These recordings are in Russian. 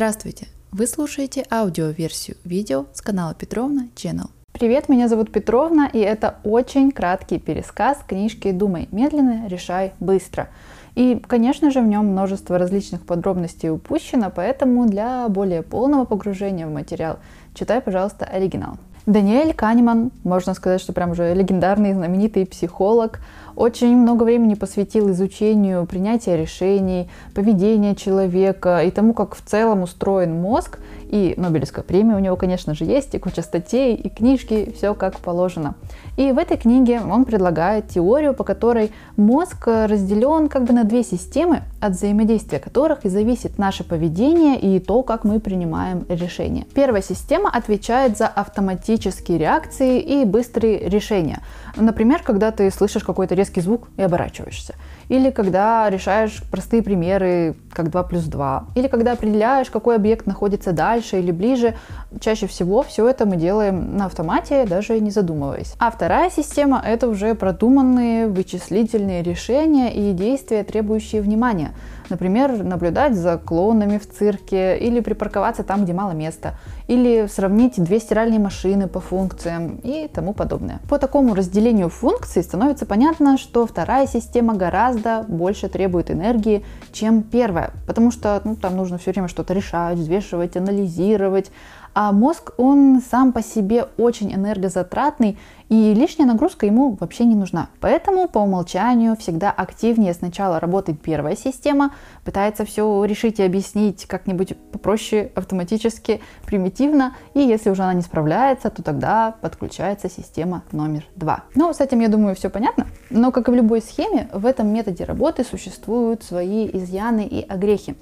Здравствуйте! Вы слушаете аудиоверсию видео с канала Петровна Channel. Привет, меня зовут Петровна, и это очень краткий пересказ книжки «Думай медленно, решай быстро». И, конечно же, в нем множество различных подробностей упущено, поэтому для более полного погружения в материал читай, пожалуйста, оригинал. Даниэль Канеман, можно сказать, что прям уже легендарный, знаменитый психолог, очень много времени посвятил изучению принятия решений, поведения человека и тому, как в целом устроен мозг. И Нобелевская премия у него, конечно же, есть, и куча статей, и книжки, все как положено. И в этой книге он предлагает теорию, по которой мозг разделен как бы на две системы, от взаимодействия которых и зависит наше поведение и то, как мы принимаем решения. Первая система отвечает за автоматические реакции и быстрые решения. Например, когда ты слышишь какой-то резкий звук и оборачиваешься. Или когда решаешь простые примеры, как 2 плюс 2. Или когда определяешь, какой объект находится дальше или ближе. Чаще всего все это мы делаем на автомате, даже не задумываясь. А вторая система — это уже продуманные вычислительные решения и действия, требующие внимания. Например, наблюдать за клоунами в цирке или припарковаться там, где мало места, или сравнить две стиральные машины по функциям и тому подобное. По такому разделению функций становится понятно, что вторая система гораздо больше требует энергии, чем первая, потому что ну, там нужно все время что-то решать, взвешивать, анализировать, а мозг, он сам по себе очень энергозатратный, и лишняя нагрузка ему вообще не нужна. Поэтому по умолчанию всегда активнее сначала работает первая система, пытается все решить и объяснить как-нибудь попроще, автоматически, примитивно, и если уже она не справляется, то тогда подключается система номер два. Ну, с этим, я думаю, все понятно. Но, как и в любой схеме, в этом методе работы существуют свои изъяны и огрехи.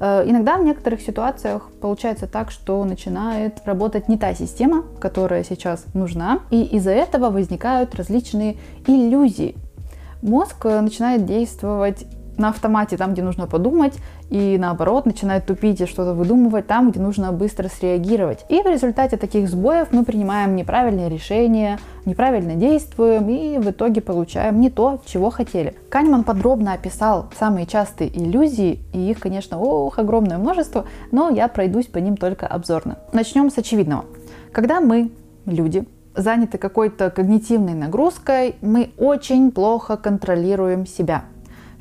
Э, иногда в некоторых ситуациях получается так, что начинает работать не та система, которая сейчас нужна, и из-за этого возникают различные иллюзии. Мозг э, начинает действовать на автомате там, где нужно подумать, и наоборот начинает тупить и что-то выдумывать там, где нужно быстро среагировать. И в результате таких сбоев мы принимаем неправильные решения, неправильно действуем и в итоге получаем не то, чего хотели. Канеман подробно описал самые частые иллюзии, и их, конечно, ох, огромное множество, но я пройдусь по ним только обзорно. Начнем с очевидного. Когда мы, люди, заняты какой-то когнитивной нагрузкой, мы очень плохо контролируем себя.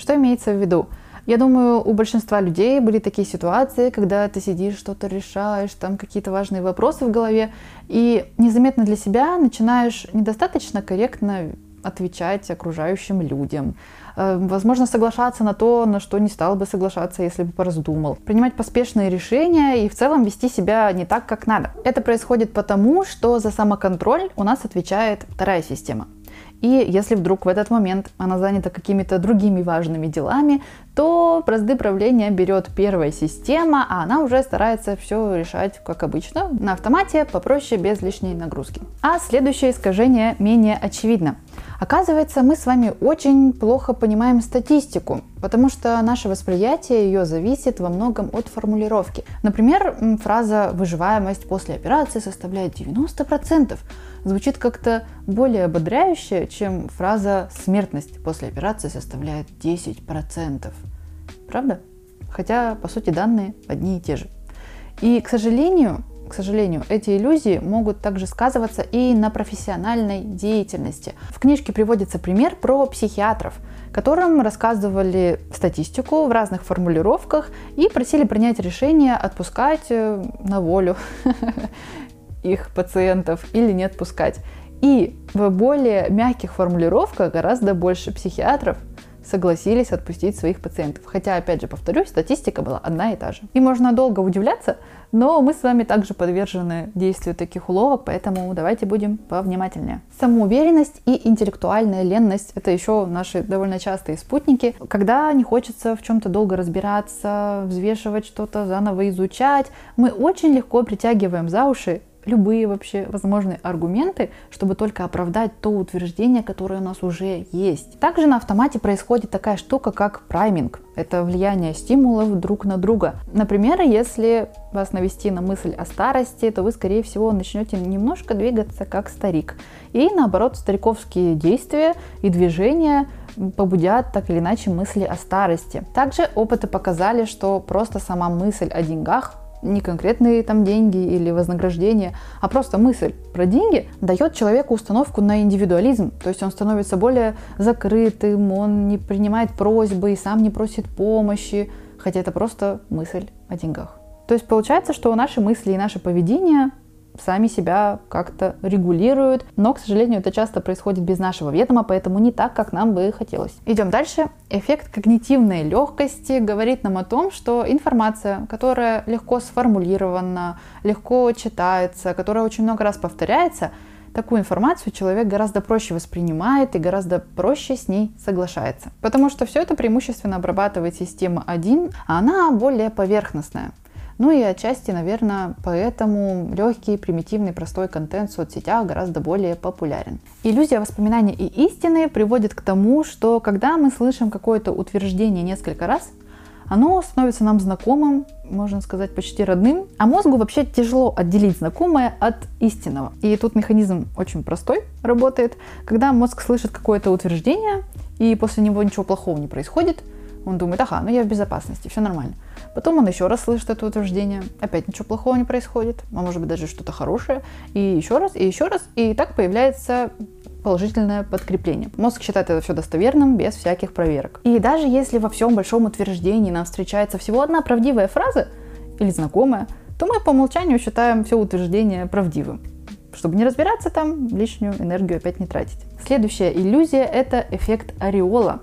Что имеется в виду? Я думаю, у большинства людей были такие ситуации, когда ты сидишь, что-то решаешь, там какие-то важные вопросы в голове, и незаметно для себя начинаешь недостаточно корректно отвечать окружающим людям. Э, возможно, соглашаться на то, на что не стал бы соглашаться, если бы пораздумал. Принимать поспешные решения и в целом вести себя не так, как надо. Это происходит потому, что за самоконтроль у нас отвечает вторая система – и если вдруг в этот момент она занята какими-то другими важными делами, то бразды правления берет первая система, а она уже старается все решать, как обычно, на автомате, попроще, без лишней нагрузки. А следующее искажение менее очевидно. Оказывается, мы с вами очень плохо понимаем статистику, потому что наше восприятие ее зависит во многом от формулировки. Например, фраза «выживаемость после операции составляет 90%» звучит как-то более ободряюще, чем фраза «смертность после операции составляет 10%». Правда? Хотя, по сути, данные одни и те же. И, к сожалению, к сожалению, эти иллюзии могут также сказываться и на профессиональной деятельности. В книжке приводится пример про психиатров, которым рассказывали статистику в разных формулировках и просили принять решение отпускать э, на волю их пациентов или не отпускать. И в более мягких формулировках гораздо больше психиатров согласились отпустить своих пациентов. Хотя, опять же, повторюсь, статистика была одна и та же. И можно долго удивляться, но мы с вами также подвержены действию таких уловок, поэтому давайте будем повнимательнее. Самоуверенность и интеллектуальная ленность – это еще наши довольно частые спутники. Когда не хочется в чем-то долго разбираться, взвешивать что-то, заново изучать, мы очень легко притягиваем за уши любые вообще возможные аргументы, чтобы только оправдать то утверждение, которое у нас уже есть. Также на автомате происходит такая штука, как прайминг. Это влияние стимулов друг на друга. Например, если вас навести на мысль о старости, то вы, скорее всего, начнете немножко двигаться как старик. И наоборот, стариковские действия и движения побудят так или иначе мысли о старости. Также опыты показали, что просто сама мысль о деньгах не конкретные там деньги или вознаграждение, а просто мысль про деньги дает человеку установку на индивидуализм. То есть он становится более закрытым, он не принимает просьбы и сам не просит помощи, хотя это просто мысль о деньгах. То есть получается, что наши мысли и наше поведение сами себя как-то регулируют, но, к сожалению, это часто происходит без нашего ведома, поэтому не так, как нам бы хотелось. Идем дальше. Эффект когнитивной легкости говорит нам о том, что информация, которая легко сформулирована, легко читается, которая очень много раз повторяется, такую информацию человек гораздо проще воспринимает и гораздо проще с ней соглашается. Потому что все это преимущественно обрабатывает система 1, а она более поверхностная. Ну и отчасти, наверное, поэтому легкий, примитивный, простой контент в соцсетях гораздо более популярен. Иллюзия воспоминания и истины приводит к тому, что когда мы слышим какое-то утверждение несколько раз, оно становится нам знакомым, можно сказать, почти родным, а мозгу вообще тяжело отделить знакомое от истинного. И тут механизм очень простой работает. Когда мозг слышит какое-то утверждение, и после него ничего плохого не происходит, он думает, ага, ну я в безопасности, все нормально. Потом он еще раз слышит это утверждение, опять ничего плохого не происходит, а может быть даже что-то хорошее, и еще раз, и еще раз, и так появляется положительное подкрепление. Мозг считает это все достоверным, без всяких проверок. И даже если во всем большом утверждении нам встречается всего одна правдивая фраза или знакомая, то мы по умолчанию считаем все утверждение правдивым. Чтобы не разбираться там, лишнюю энергию опять не тратить. Следующая иллюзия – это эффект ореола.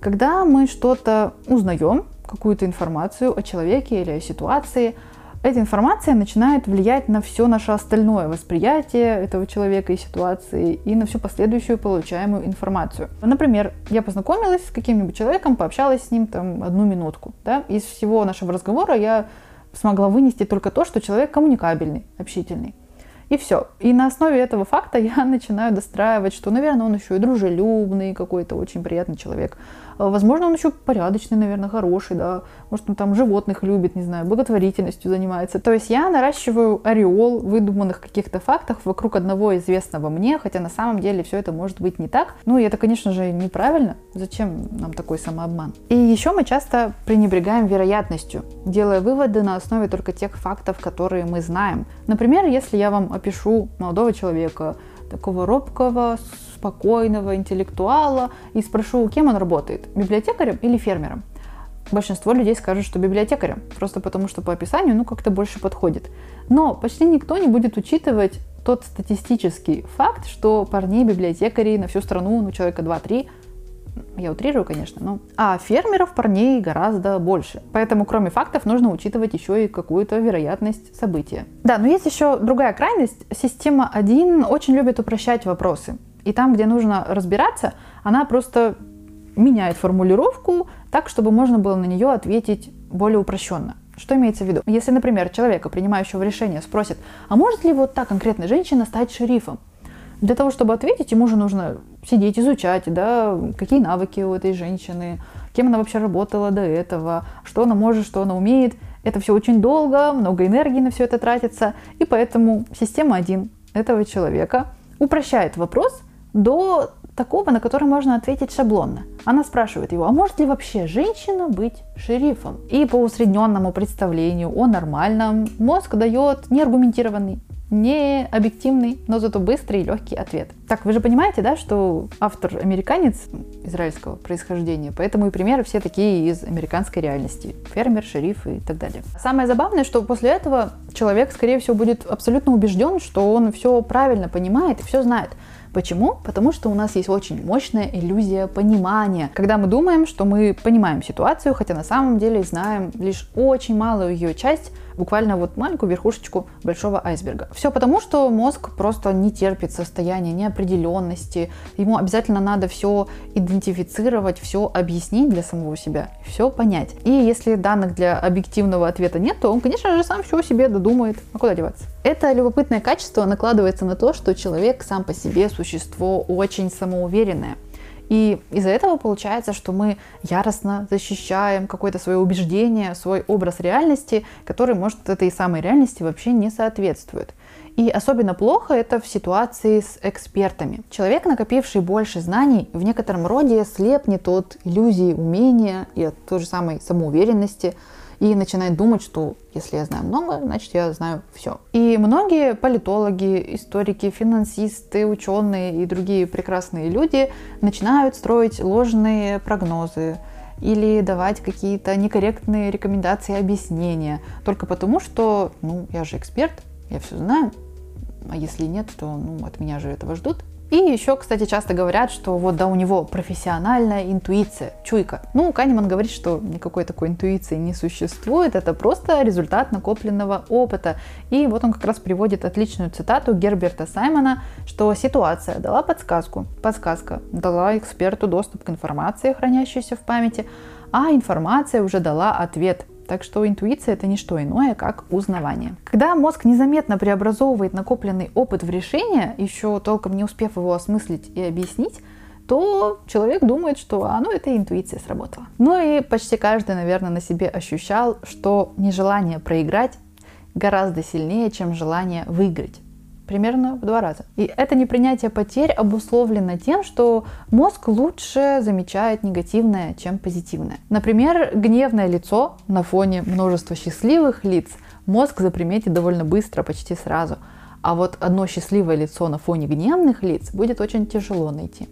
Когда мы что-то узнаем, какую-то информацию о человеке или о ситуации, эта информация начинает влиять на все наше остальное восприятие этого человека и ситуации и на всю последующую получаемую информацию. Например, я познакомилась с каким-нибудь человеком, пообщалась с ним там одну минутку. Да? Из всего нашего разговора я смогла вынести только то, что человек коммуникабельный, общительный. И все. И на основе этого факта я начинаю достраивать, что, наверное, он еще и дружелюбный, какой-то очень приятный человек. А, возможно, он еще порядочный, наверное, хороший, да. Может, он там животных любит, не знаю, благотворительностью занимается. То есть я наращиваю ореол выдуманных каких-то фактов вокруг одного известного мне, хотя на самом деле все это может быть не так. Ну и это, конечно же, неправильно. Зачем нам такой самообман? И еще мы часто пренебрегаем вероятностью, делая выводы на основе только тех фактов, которые мы знаем. Например, если я вам опишу молодого человека, такого робкого, спокойного интеллектуала и спрошу, кем он работает, библиотекарем или фермером. Большинство людей скажут, что библиотекарем, просто потому что по описанию ну как-то больше подходит. Но почти никто не будет учитывать тот статистический факт, что парней библиотекарей на всю страну, ну человека 2-3, я утрирую, конечно, но... А фермеров парней гораздо больше. Поэтому, кроме фактов, нужно учитывать еще и какую-то вероятность события. Да, но есть еще другая крайность. Система 1 очень любит упрощать вопросы. И там, где нужно разбираться, она просто меняет формулировку так, чтобы можно было на нее ответить более упрощенно. Что имеется в виду? Если, например, человека, принимающего решение, спросит, а может ли вот та конкретная женщина стать шерифом? Для того, чтобы ответить, ему же нужно сидеть, изучать, да, какие навыки у этой женщины, кем она вообще работала до этого, что она может, что она умеет. Это все очень долго, много энергии на все это тратится, и поэтому система 1 этого человека упрощает вопрос до такого, на который можно ответить шаблонно. Она спрашивает его, а может ли вообще женщина быть шерифом? И по усредненному представлению о нормальном мозг дает неаргументированный не объективный, но зато быстрый и легкий ответ. Так, вы же понимаете, да, что автор американец израильского происхождения, поэтому и примеры все такие из американской реальности. Фермер, шериф и так далее. Самое забавное, что после этого человек, скорее всего, будет абсолютно убежден, что он все правильно понимает и все знает. Почему? Потому что у нас есть очень мощная иллюзия понимания. Когда мы думаем, что мы понимаем ситуацию, хотя на самом деле знаем лишь очень малую ее часть, буквально вот маленькую верхушечку большого айсберга. Все потому, что мозг просто не терпит состояния неопределенности. Ему обязательно надо все идентифицировать, все объяснить для самого себя, все понять. И если данных для объективного ответа нет, то он, конечно же, сам все себе додумает. А куда деваться? Это любопытное качество накладывается на то, что человек сам по себе существо очень самоуверенное. И из-за этого получается, что мы яростно защищаем какое-то свое убеждение, свой образ реальности, который, может, этой самой реальности вообще не соответствует. И особенно плохо это в ситуации с экспертами. Человек, накопивший больше знаний, в некотором роде слепнет от иллюзии умения и от той же самой самоуверенности, и начинает думать, что если я знаю много, значит я знаю все. И многие политологи, историки, финансисты, ученые и другие прекрасные люди начинают строить ложные прогнозы, или давать какие-то некорректные рекомендации, объяснения, только потому что, ну, я же эксперт, я все знаю, а если нет, то, ну, от меня же этого ждут. И еще, кстати, часто говорят, что вот да, у него профессиональная интуиция, чуйка. Ну, Канеман говорит, что никакой такой интуиции не существует, это просто результат накопленного опыта. И вот он как раз приводит отличную цитату Герберта Саймона, что ситуация дала подсказку, подсказка дала эксперту доступ к информации, хранящейся в памяти, а информация уже дала ответ, так что интуиция это не что иное, как узнавание. Когда мозг незаметно преобразовывает накопленный опыт в решение, еще толком не успев его осмыслить и объяснить, то человек думает, что а, ну это интуиция сработала. Ну и почти каждый, наверное, на себе ощущал, что нежелание проиграть гораздо сильнее, чем желание выиграть примерно в два раза. И это непринятие потерь обусловлено тем, что мозг лучше замечает негативное, чем позитивное. Например, гневное лицо на фоне множества счастливых лиц мозг заприметит довольно быстро, почти сразу. А вот одно счастливое лицо на фоне гневных лиц будет очень тяжело найти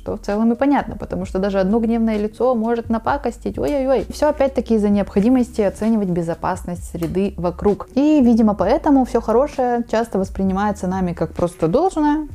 что в целом и понятно, потому что даже одно гневное лицо может напакостить, ой-ой-ой. Все опять-таки из-за необходимости оценивать безопасность среды вокруг. И, видимо, поэтому все хорошее часто воспринимается нами как просто должное,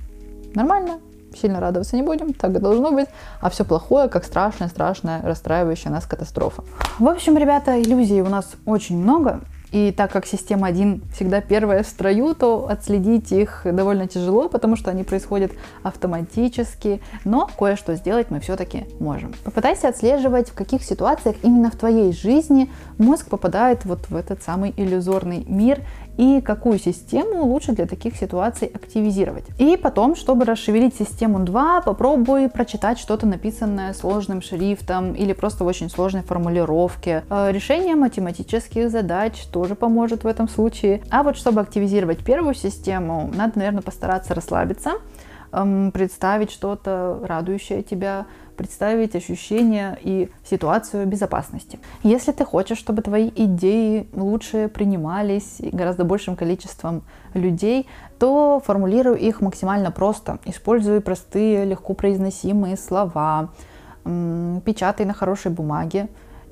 нормально, сильно радоваться не будем, так и должно быть, а все плохое, как страшная, страшная, расстраивающая нас катастрофа. В общем, ребята, иллюзий у нас очень много, и так как система 1 всегда первая в строю, то отследить их довольно тяжело, потому что они происходят автоматически, но кое-что сделать мы все-таки можем. Попытайся отслеживать, в каких ситуациях именно в твоей жизни мозг попадает вот в этот самый иллюзорный мир и какую систему лучше для таких ситуаций активизировать. И потом, чтобы расшевелить систему 2, попробуй прочитать что-то написанное сложным шрифтом или просто в очень сложной формулировке. Э, решение математических задач тоже поможет в этом случае. А вот чтобы активизировать первую систему, надо, наверное, постараться расслабиться, эм, представить что-то радующее тебя, представить ощущения и ситуацию безопасности. Если ты хочешь, чтобы твои идеи лучше принимались гораздо большим количеством людей, то формулируй их максимально просто. Используй простые, легко произносимые слова, печатай на хорошей бумаге,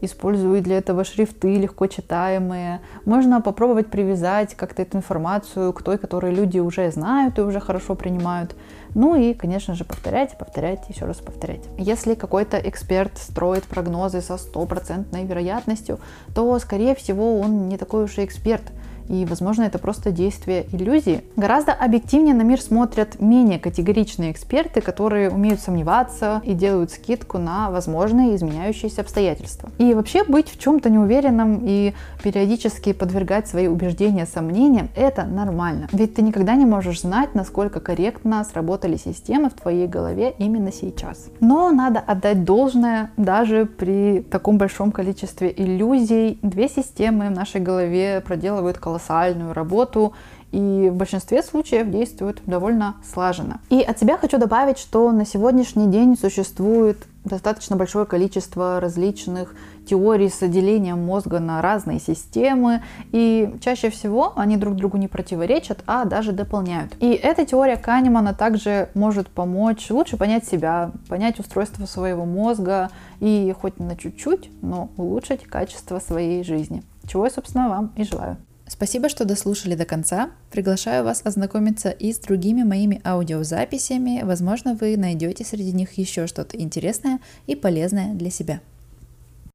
используй для этого шрифты легко читаемые. Можно попробовать привязать как-то эту информацию к той, которую люди уже знают и уже хорошо принимают. Ну и, конечно же, повторять, повторять, еще раз повторять. Если какой-то эксперт строит прогнозы со стопроцентной вероятностью, то, скорее всего, он не такой уж и эксперт – и, возможно, это просто действие иллюзии. Гораздо объективнее на мир смотрят менее категоричные эксперты, которые умеют сомневаться и делают скидку на возможные изменяющиеся обстоятельства. И вообще быть в чем-то неуверенным и периодически подвергать свои убеждения сомнениям – это нормально. Ведь ты никогда не можешь знать, насколько корректно сработали системы в твоей голове именно сейчас. Но надо отдать должное даже при таком большом количестве иллюзий. Две системы в нашей голове проделывают колоссальные колоссальную работу и в большинстве случаев действуют довольно слаженно. И от себя хочу добавить, что на сегодняшний день существует достаточно большое количество различных теорий с отделением мозга на разные системы, и чаще всего они друг другу не противоречат, а даже дополняют. И эта теория Канемана также может помочь лучше понять себя, понять устройство своего мозга и хоть на чуть-чуть, но улучшить качество своей жизни. Чего я, собственно, вам и желаю. Спасибо, что дослушали до конца. Приглашаю вас ознакомиться и с другими моими аудиозаписями. Возможно, вы найдете среди них еще что-то интересное и полезное для себя.